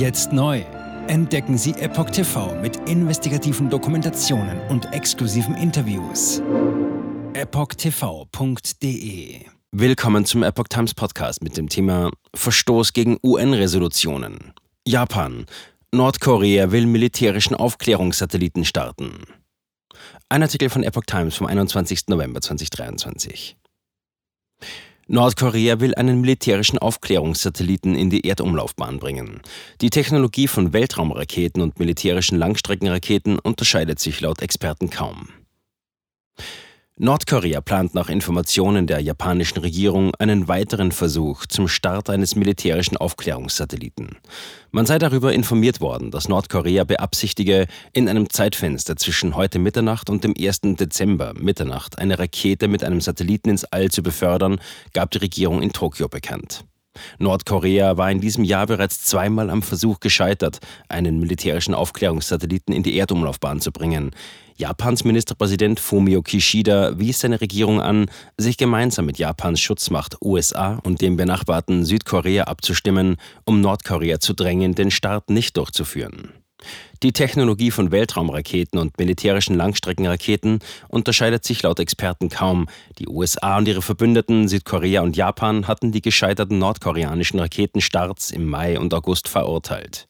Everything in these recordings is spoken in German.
Jetzt neu. Entdecken Sie Epoch TV mit investigativen Dokumentationen und exklusiven Interviews. EpochTV.de Willkommen zum Epoch Times Podcast mit dem Thema Verstoß gegen UN-Resolutionen. Japan. Nordkorea will militärischen Aufklärungssatelliten starten. Ein Artikel von Epoch Times vom 21. November 2023. Nordkorea will einen militärischen Aufklärungssatelliten in die Erdumlaufbahn bringen. Die Technologie von Weltraumraketen und militärischen Langstreckenraketen unterscheidet sich laut Experten kaum. Nordkorea plant nach Informationen der japanischen Regierung einen weiteren Versuch zum Start eines militärischen Aufklärungssatelliten. Man sei darüber informiert worden, dass Nordkorea beabsichtige, in einem Zeitfenster zwischen heute Mitternacht und dem 1. Dezember Mitternacht eine Rakete mit einem Satelliten ins All zu befördern, gab die Regierung in Tokio bekannt. Nordkorea war in diesem Jahr bereits zweimal am Versuch gescheitert, einen militärischen Aufklärungssatelliten in die Erdumlaufbahn zu bringen. Japans Ministerpräsident Fumio Kishida wies seine Regierung an, sich gemeinsam mit Japans Schutzmacht USA und dem benachbarten Südkorea abzustimmen, um Nordkorea zu drängen, den Start nicht durchzuführen. Die Technologie von Weltraumraketen und militärischen Langstreckenraketen unterscheidet sich laut Experten kaum. Die USA und ihre Verbündeten Südkorea und Japan hatten die gescheiterten nordkoreanischen Raketenstarts im Mai und August verurteilt.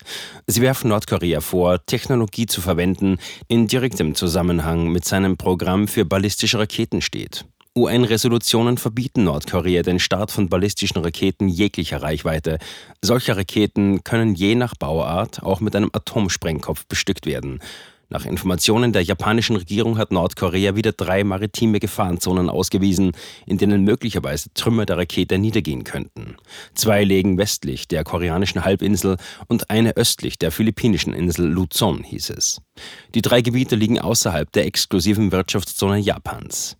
Sie werfen Nordkorea vor, Technologie zu verwenden, in direktem Zusammenhang mit seinem Programm für ballistische Raketen steht. UN-Resolutionen verbieten Nordkorea den Start von ballistischen Raketen jeglicher Reichweite. Solche Raketen können je nach Bauart auch mit einem Atomsprengkopf bestückt werden. Nach Informationen der japanischen Regierung hat Nordkorea wieder drei maritime Gefahrenzonen ausgewiesen, in denen möglicherweise Trümmer der Rakete niedergehen könnten. Zwei liegen westlich der koreanischen Halbinsel und eine östlich der philippinischen Insel Luzon, hieß es. Die drei Gebiete liegen außerhalb der exklusiven Wirtschaftszone Japans.